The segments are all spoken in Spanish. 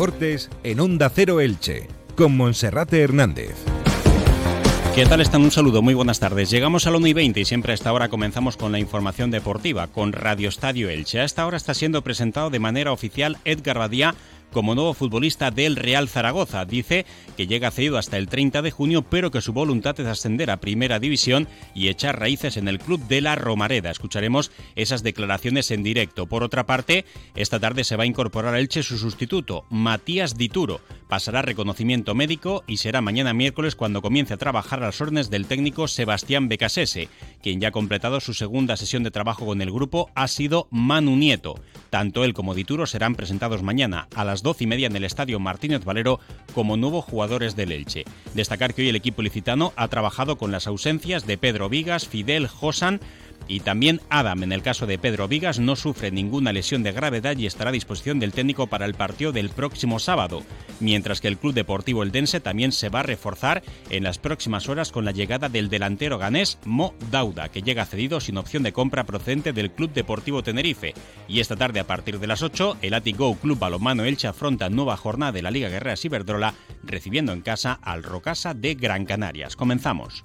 Deportes en Onda Cero Elche, con Monserrate Hernández. ¿Qué tal están? Un saludo, muy buenas tardes. Llegamos a la 1 y 20 y siempre a esta hora comenzamos con la información deportiva, con Radio Estadio Elche. A esta hora está siendo presentado de manera oficial Edgar Badía como nuevo futbolista del Real Zaragoza. Dice que llega cedido hasta el 30 de junio, pero que su voluntad es ascender a Primera División y echar raíces en el club de la Romareda. Escucharemos esas declaraciones en directo. Por otra parte, esta tarde se va a incorporar a Elche su sustituto, Matías Dituro. Pasará reconocimiento médico y será mañana miércoles cuando comience a trabajar a las órdenes del técnico Sebastián Becasese. Quien ya ha completado su segunda sesión de trabajo con el grupo ha sido Manu Nieto. Tanto él como Dituro serán presentados mañana a las 12 y media en el Estadio Martínez Valero como nuevos jugadores del Elche. Destacar que hoy el equipo licitano ha trabajado con las ausencias de Pedro Vigas, Fidel, Josan, y también Adam, en el caso de Pedro Vigas, no sufre ninguna lesión de gravedad y estará a disposición del técnico para el partido del próximo sábado, mientras que el Club Deportivo Eldense también se va a reforzar en las próximas horas con la llegada del delantero ganés Mo Dauda, que llega cedido sin opción de compra procedente del Club Deportivo Tenerife. Y esta tarde a partir de las 8, el Atigo Club Balomano Elche afronta nueva jornada de la Liga Guerrera Ciberdrola, recibiendo en casa al Rocasa de Gran Canarias. Comenzamos.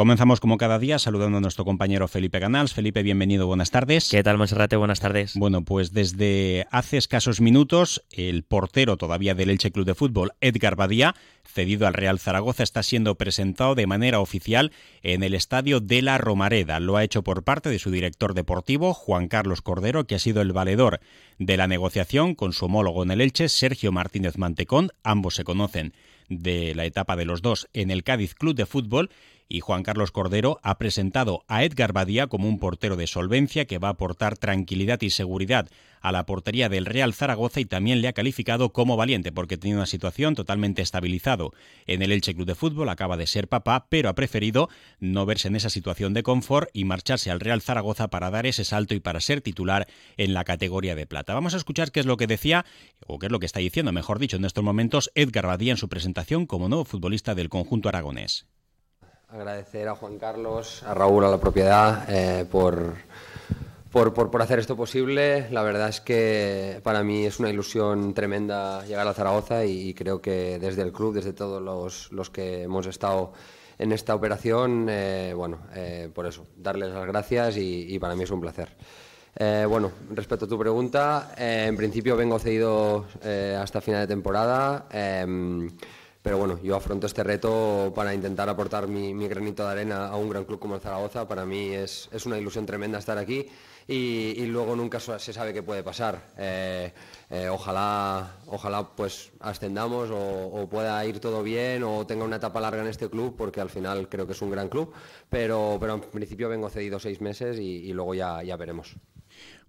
Comenzamos como cada día saludando a nuestro compañero Felipe Ganals. Felipe, bienvenido, buenas tardes. ¿Qué tal, Monserrate? Buenas tardes. Bueno, pues desde hace escasos minutos, el portero todavía del Elche Club de Fútbol, Edgar Badía, cedido al Real Zaragoza, está siendo presentado de manera oficial en el estadio de la Romareda. Lo ha hecho por parte de su director deportivo, Juan Carlos Cordero, que ha sido el valedor de la negociación con su homólogo en el Elche, Sergio Martínez Mantecón. Ambos se conocen de la etapa de los dos en el Cádiz Club de Fútbol y Juan Carlos Cordero ha presentado a Edgar Badía como un portero de solvencia que va a aportar tranquilidad y seguridad a la portería del Real Zaragoza y también le ha calificado como valiente porque tiene una situación totalmente estabilizado en el Elche Club de Fútbol, acaba de ser papá, pero ha preferido no verse en esa situación de confort y marcharse al Real Zaragoza para dar ese salto y para ser titular en la categoría de plata. Vamos a escuchar qué es lo que decía, o qué es lo que está diciendo, mejor dicho, en estos momentos Edgar Badía en su presentación como nuevo futbolista del conjunto aragonés. Agradecer a Juan Carlos, a Raúl, a la propiedad eh, por, por, por, hacer esto posible. La verdad es que para mí es una ilusión tremenda llegar a Zaragoza y, creo que desde el club, desde todos los, los que hemos estado en esta operación, eh, bueno, eh, por eso, darles las gracias y, para mí es un placer. bueno, respecto a tu pregunta, en principio vengo cedido hasta final de temporada. Pero bueno, yo afronto este reto para intentar aportar mi, granito de arena a un gran club como el Zaragoza. Para mí es, una ilusión tremenda estar aquí y, luego nunca se sabe qué puede pasar. Eh, eh, ojalá, ojalá pues ascendamos o, pueda ir todo bien o tenga una etapa larga en este club porque al final creo que es un gran club. Pero, pero en principio vengo cedido seis meses y, y luego ya, ya veremos.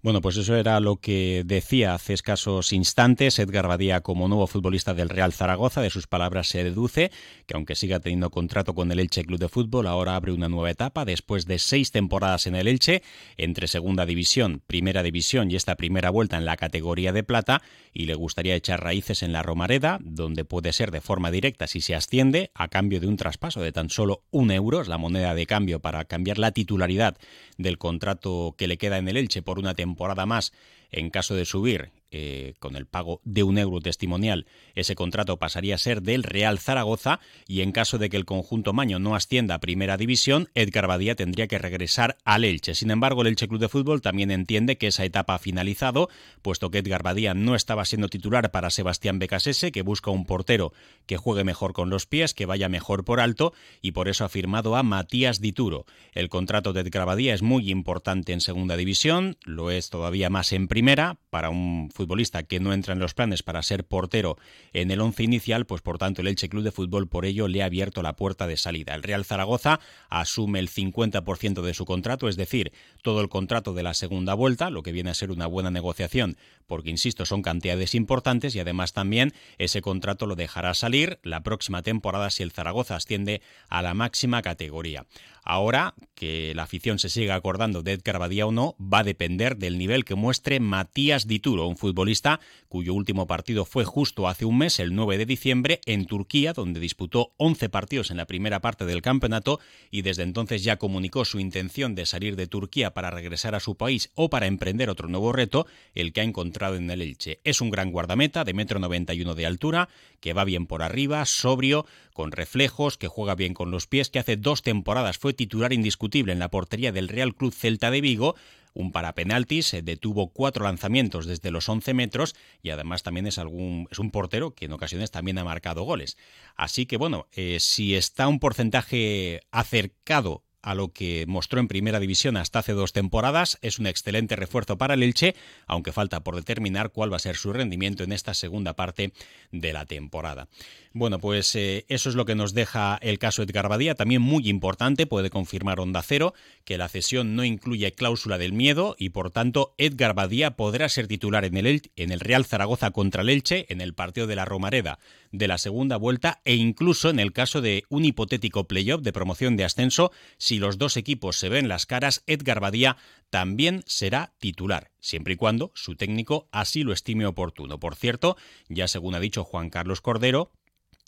Bueno, pues eso era lo que decía hace escasos instantes Edgar Badía como nuevo futbolista del Real Zaragoza. De sus palabras se deduce que aunque siga teniendo contrato con el Elche Club de Fútbol, ahora abre una nueva etapa después de seis temporadas en el Elche, entre Segunda División, Primera División y esta primera vuelta en la categoría de plata, y le gustaría echar raíces en la Romareda, donde puede ser de forma directa si se asciende, a cambio de un traspaso de tan solo un euro, es la moneda de cambio para cambiar la titularidad del contrato que le queda en el Elche por una temporada más en caso de subir eh, con el pago de un euro testimonial, ese contrato pasaría a ser del Real Zaragoza y en caso de que el conjunto Maño no ascienda a Primera División, Edgar Badía tendría que regresar al Elche. Sin embargo, el Elche Club de Fútbol también entiende que esa etapa ha finalizado, puesto que Edgar Badía no estaba siendo titular para Sebastián Becasese, que busca un portero que juegue mejor con los pies, que vaya mejor por alto, y por eso ha firmado a Matías Dituro. El contrato de Edgar Badía es muy importante en Segunda División, lo es todavía más en Primera, para un futbolista que no entra en los planes para ser portero en el once inicial, pues por tanto el Elche Club de Fútbol por ello le ha abierto la puerta de salida. El Real Zaragoza asume el 50% de su contrato, es decir, todo el contrato de la segunda vuelta, lo que viene a ser una buena negociación, porque insisto, son cantidades importantes y además también ese contrato lo dejará salir la próxima temporada si el Zaragoza asciende a la máxima categoría. Ahora, que la afición se siga acordando de Edgar Badía o no, va a depender del nivel que muestre Matías Dituro, un futbolista cuyo último partido fue justo hace un mes, el 9 de diciembre, en Turquía, donde disputó 11 partidos en la primera parte del campeonato y desde entonces ya comunicó su intención de salir de Turquía para regresar a su país o para emprender otro nuevo reto, el que ha encontrado en el Elche. Es un gran guardameta de metro 91 de altura, que va bien por arriba, sobrio, con reflejos, que juega bien con los pies, que hace dos temporadas fue titular indiscutible en la portería del Real Club Celta de Vigo, un parapenaltis, detuvo cuatro lanzamientos desde los 11 metros y además también es, algún, es un portero que en ocasiones también ha marcado goles. Así que bueno, eh, si está un porcentaje acercado a lo que mostró en primera división hasta hace dos temporadas. Es un excelente refuerzo para el Elche, aunque falta por determinar cuál va a ser su rendimiento en esta segunda parte de la temporada. Bueno, pues eh, eso es lo que nos deja el caso Edgar Badía. También muy importante, puede confirmar Onda Cero, que la cesión no incluye cláusula del miedo y por tanto Edgar Badía podrá ser titular en el, en el Real Zaragoza contra el Elche en el partido de la Romareda de la segunda vuelta e incluso en el caso de un hipotético playoff de promoción de ascenso, los dos equipos se ven las caras, Edgar Badía también será titular, siempre y cuando su técnico así lo estime oportuno. Por cierto, ya según ha dicho Juan Carlos Cordero,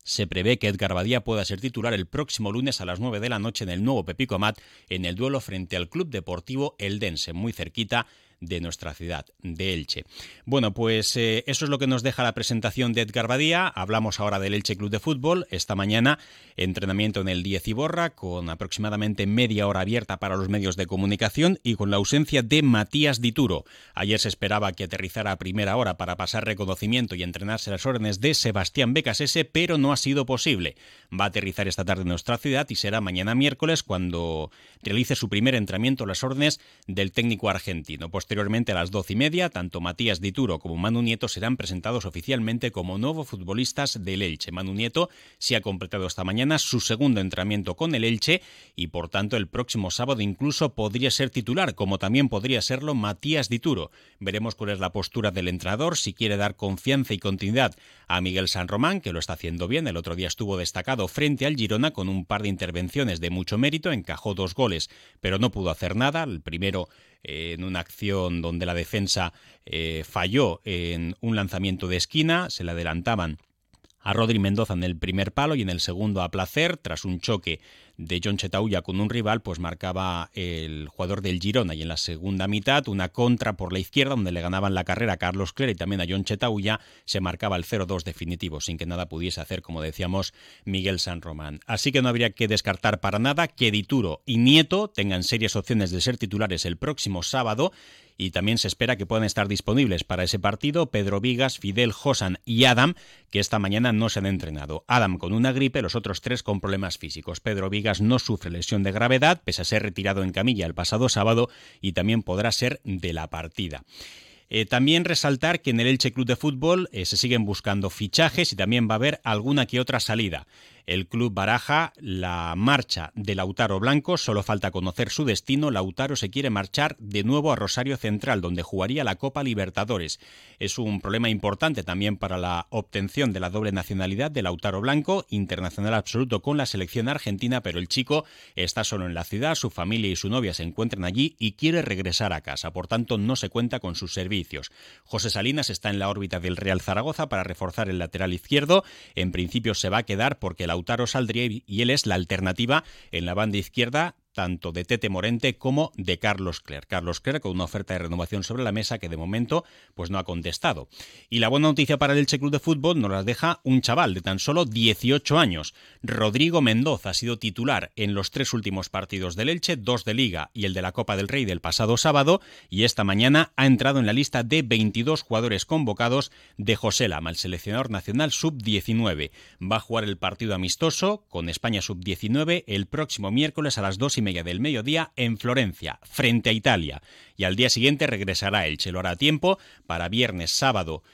se prevé que Edgar Badía pueda ser titular el próximo lunes a las 9 de la noche en el nuevo Pepico Amat en el duelo frente al Club Deportivo Eldense, muy cerquita de nuestra ciudad, de Elche. Bueno, pues eh, eso es lo que nos deja la presentación de Edgar Badía. Hablamos ahora del Elche Club de Fútbol. Esta mañana, entrenamiento en el 10 Iborra, con aproximadamente media hora abierta para los medios de comunicación y con la ausencia de Matías Dituro. Ayer se esperaba que aterrizara a primera hora para pasar reconocimiento y entrenarse las órdenes de Sebastián Becasese, pero no ha sido posible. Va a aterrizar esta tarde en nuestra ciudad y será mañana miércoles cuando realice su primer entrenamiento las órdenes del técnico argentino. Posteriormente, a las doce y media, tanto Matías Dituro como Manu Nieto serán presentados oficialmente como nuevos futbolistas del Elche. Manu Nieto se ha completado esta mañana su segundo entrenamiento con el Elche y, por tanto, el próximo sábado incluso podría ser titular, como también podría serlo Matías Dituro. Veremos cuál es la postura del entrenador, si quiere dar confianza y continuidad a Miguel San Román, que lo está haciendo bien. El otro día estuvo destacado frente al Girona con un par de intervenciones de mucho mérito, encajó dos goles, pero no pudo hacer nada. El primero en una acción donde la defensa eh, falló en un lanzamiento de esquina, se le adelantaban a Rodri Mendoza en el primer palo y en el segundo a placer, tras un choque de John Chetauya con un rival, pues marcaba el jugador del Girona y en la segunda mitad una contra por la izquierda donde le ganaban la carrera a Carlos Cler y también a John Chetauya se marcaba el 0-2 definitivo sin que nada pudiese hacer, como decíamos, Miguel San Román. Así que no habría que descartar para nada que Dituro y Nieto tengan serias opciones de ser titulares el próximo sábado y también se espera que puedan estar disponibles para ese partido Pedro Vigas, Fidel Josan y Adam, que esta mañana no se han entrenado. Adam con una gripe, los otros tres con problemas físicos. Pedro Vigas no sufre lesión de gravedad, pese a ser retirado en camilla el pasado sábado, y también podrá ser de la partida. Eh, también resaltar que en el Elche Club de Fútbol eh, se siguen buscando fichajes y también va a haber alguna que otra salida. El club baraja la marcha de Lautaro Blanco, solo falta conocer su destino. Lautaro se quiere marchar de nuevo a Rosario Central, donde jugaría la Copa Libertadores. Es un problema importante también para la obtención de la doble nacionalidad de Lautaro Blanco, internacional absoluto con la selección argentina, pero el chico está solo en la ciudad, su familia y su novia se encuentran allí y quiere regresar a casa, por tanto no se cuenta con sus servicios. José Salinas está en la órbita del Real Zaragoza para reforzar el lateral izquierdo, en principio se va a quedar porque la Lautaro saldría y él es la alternativa en la banda izquierda tanto de Tete Morente como de Carlos Clerc. Carlos Clerc con una oferta de renovación sobre la mesa que de momento pues no ha contestado. Y la buena noticia para el Elche Club de Fútbol nos la deja un chaval de tan solo 18 años. Rodrigo Mendoza ha sido titular en los tres últimos partidos del Elche, dos de Liga y el de la Copa del Rey del pasado sábado y esta mañana ha entrado en la lista de 22 jugadores convocados de José Lama, el seleccionador nacional sub-19. Va a jugar el partido amistoso con España sub-19 el próximo miércoles a las 2 y media del mediodía en Florencia, frente a Italia. Y al día siguiente regresará Elche. Lo hará a tiempo para viernes, sábado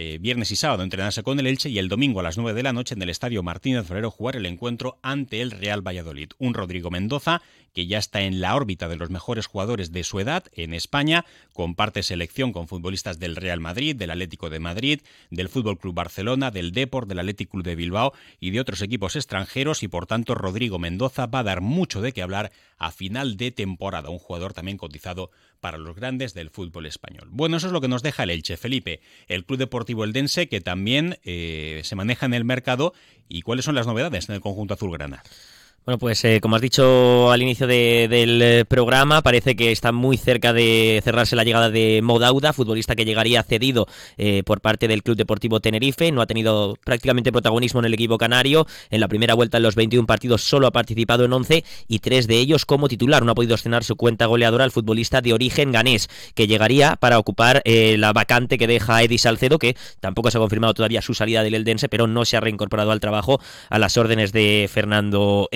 eh, viernes y sábado entrenarse con el Elche y el domingo a las 9 de la noche en el Estadio Martínez Florero jugar el encuentro ante el Real Valladolid. Un Rodrigo Mendoza que ya está en la órbita de los mejores jugadores de su edad en España, comparte selección con futbolistas del Real Madrid, del Atlético de Madrid, del Fútbol Club Barcelona, del Deport, del Atlético de Bilbao y de otros equipos extranjeros y por tanto Rodrigo Mendoza va a dar mucho de qué hablar a final de temporada, un jugador también cotizado para los grandes del fútbol español. Bueno, eso es lo que nos deja el Elche, Felipe, el Club Deportivo Eldense que también eh, se maneja en el mercado y cuáles son las novedades en el conjunto azulgrana. Bueno, pues eh, como has dicho al inicio del eh, programa, parece que está muy cerca de cerrarse la llegada de Modauda, futbolista que llegaría cedido eh, por parte del Club Deportivo Tenerife. No ha tenido prácticamente protagonismo en el equipo canario. En la primera vuelta en los 21 partidos solo ha participado en 11 y tres de ellos como titular. No ha podido estrenar su cuenta goleadora al futbolista de origen ganés, que llegaría para ocupar la vacante que deja Eddie Salcedo, que tampoco se ha confirmado todavía su salida del Eldense, pero no se ha reincorporado al trabajo a las órdenes de Fernando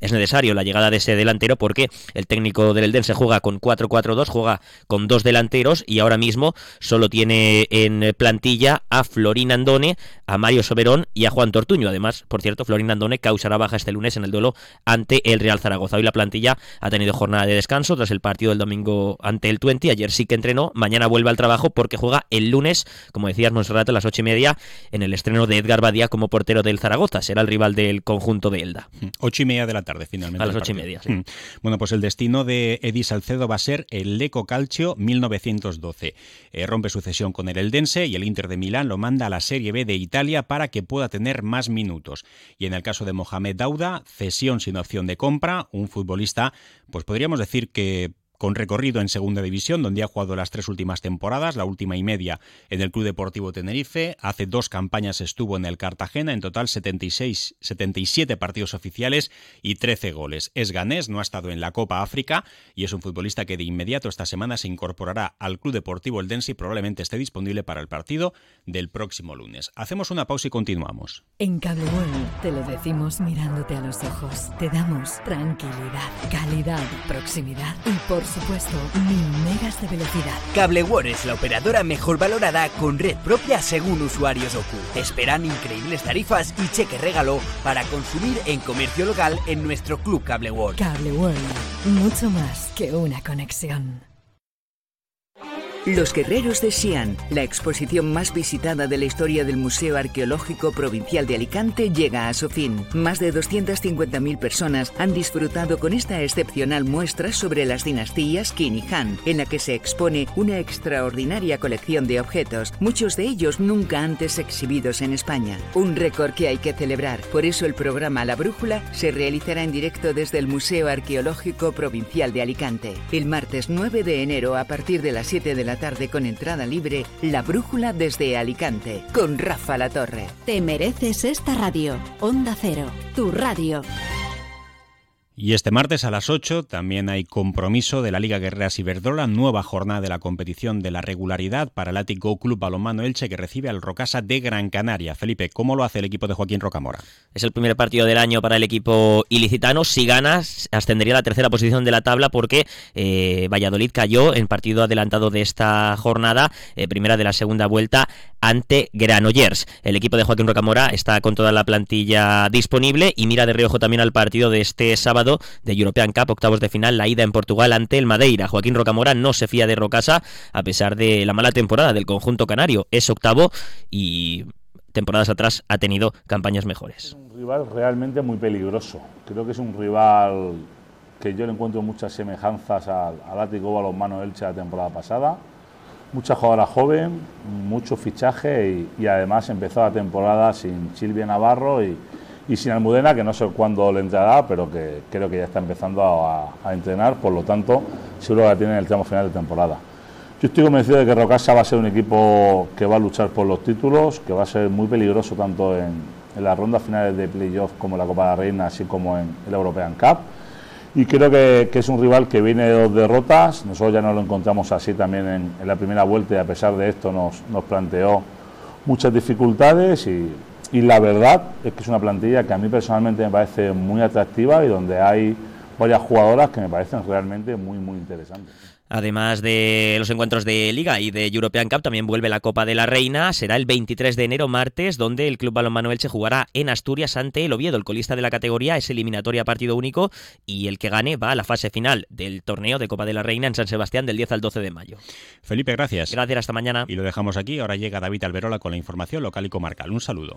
Es necesario la llegada de ese delantero porque el técnico del Eldense juega con 4-4-2, juega con dos delanteros y ahora mismo solo tiene en plantilla a Florín Andone, a Mario Soberón y a Juan Tortuño. Además, por cierto, Florín Andone causará baja este lunes en el duelo ante el Real Zaragoza. Hoy la plantilla ha tenido jornada de descanso tras el partido del domingo ante el Twente. Ayer sí que entrenó, mañana vuelve al trabajo porque juega el lunes, como decías, rato a las ocho y media en el estreno de Edgar Badía como portero del Zaragoza. Será el rival del conjunto de Elda. Ocho y media de la tarde, finalmente. A las ocho y media, sí. Mm. Bueno, pues el destino de Edi Salcedo va a ser el Leco Calcio 1912. Eh, rompe su cesión con el Eldense y el Inter de Milán lo manda a la Serie B de Italia para que pueda tener más minutos. Y en el caso de Mohamed Dauda, cesión sin opción de compra, un futbolista, pues podríamos decir que con recorrido en Segunda División, donde ha jugado las tres últimas temporadas, la última y media en el Club Deportivo Tenerife. Hace dos campañas estuvo en el Cartagena, en total 76, 77 partidos oficiales y 13 goles. Es ganés, no ha estado en la Copa África y es un futbolista que de inmediato esta semana se incorporará al Club Deportivo Eldense y probablemente esté disponible para el partido del próximo lunes. Hacemos una pausa y continuamos. En Cable World te lo decimos mirándote a los ojos. Te damos tranquilidad, calidad, proximidad y por supuesto, mil megas de velocidad. Cable es la operadora mejor valorada con red propia según usuarios OCU. Te esperan increíbles tarifas y cheque regalo para consumir en comercio local en nuestro club Cable World. Cable mucho más que una conexión. Los Guerreros de Xi'an, la exposición más visitada de la historia del Museo Arqueológico Provincial de Alicante, llega a su fin. Más de 250.000 personas han disfrutado con esta excepcional muestra sobre las dinastías Qin y Han, en la que se expone una extraordinaria colección de objetos, muchos de ellos nunca antes exhibidos en España. Un récord que hay que celebrar. Por eso el programa La Brújula se realizará en directo desde el Museo Arqueológico Provincial de Alicante, el martes 9 de enero a partir de las 7 de la tarde con entrada libre, La Brújula desde Alicante, con Rafa La Torre. Te mereces esta radio. Onda Cero, tu radio. Y este martes a las 8 también hay compromiso de la Liga Guerreras Iberdrola, nueva jornada de la competición de la regularidad para el Ático Club Balonmano Elche que recibe al Rocasa de Gran Canaria. Felipe, ¿cómo lo hace el equipo de Joaquín Rocamora? Es el primer partido del año para el equipo ilicitano. Si ganas, ascendería a la tercera posición de la tabla porque eh, Valladolid cayó en partido adelantado de esta jornada, eh, primera de la segunda vuelta, ante Granollers. El equipo de Joaquín Rocamora está con toda la plantilla disponible y mira de reojo también al partido de este sábado de European Cup, octavos de final, la ida en Portugal ante el Madeira. Joaquín Rocamora no se fía de Rocasa a pesar de la mala temporada del conjunto canario. Es octavo y temporadas atrás ha tenido campañas mejores. Es un rival realmente muy peligroso. Creo que es un rival que yo le encuentro muchas semejanzas al, al Ático Balonmano Elche la temporada pasada. Mucha jugadora joven, mucho fichaje y, y además empezó la temporada sin Silvia Navarro y, y sin Almudena, que no sé cuándo le entrará, pero que creo que ya está empezando a, entrenar, por lo tanto, seguro que la tiene en el tramo final de temporada. Yo estoy convencido de que Rocasa va a ser un equipo que va a luchar por los títulos, que va a ser muy peligroso tanto en, las rondas finales de playoff como en la Copa de la Reina, así como en el European Cup. Y creo que, es un rival que viene de dos derrotas. Nosotros ya no lo encontramos así también en, en la primera vuelta y a pesar de esto nos, nos planteó muchas dificultades y y la verdad es que es una plantilla que a mí personalmente me parece muy atractiva y donde hay varias jugadoras que me parecen realmente muy, muy interesantes. Además de los encuentros de Liga y de European Cup, también vuelve la Copa de la Reina. Será el 23 de enero, martes, donde el Club Balonmano Elche jugará en Asturias ante el Oviedo. El colista de la categoría es eliminatoria partido único y el que gane va a la fase final del torneo de Copa de la Reina en San Sebastián del 10 al 12 de mayo. Felipe, gracias. Gracias, hasta mañana. Y lo dejamos aquí. Ahora llega David Alberola con la información local y comarcal. Un saludo.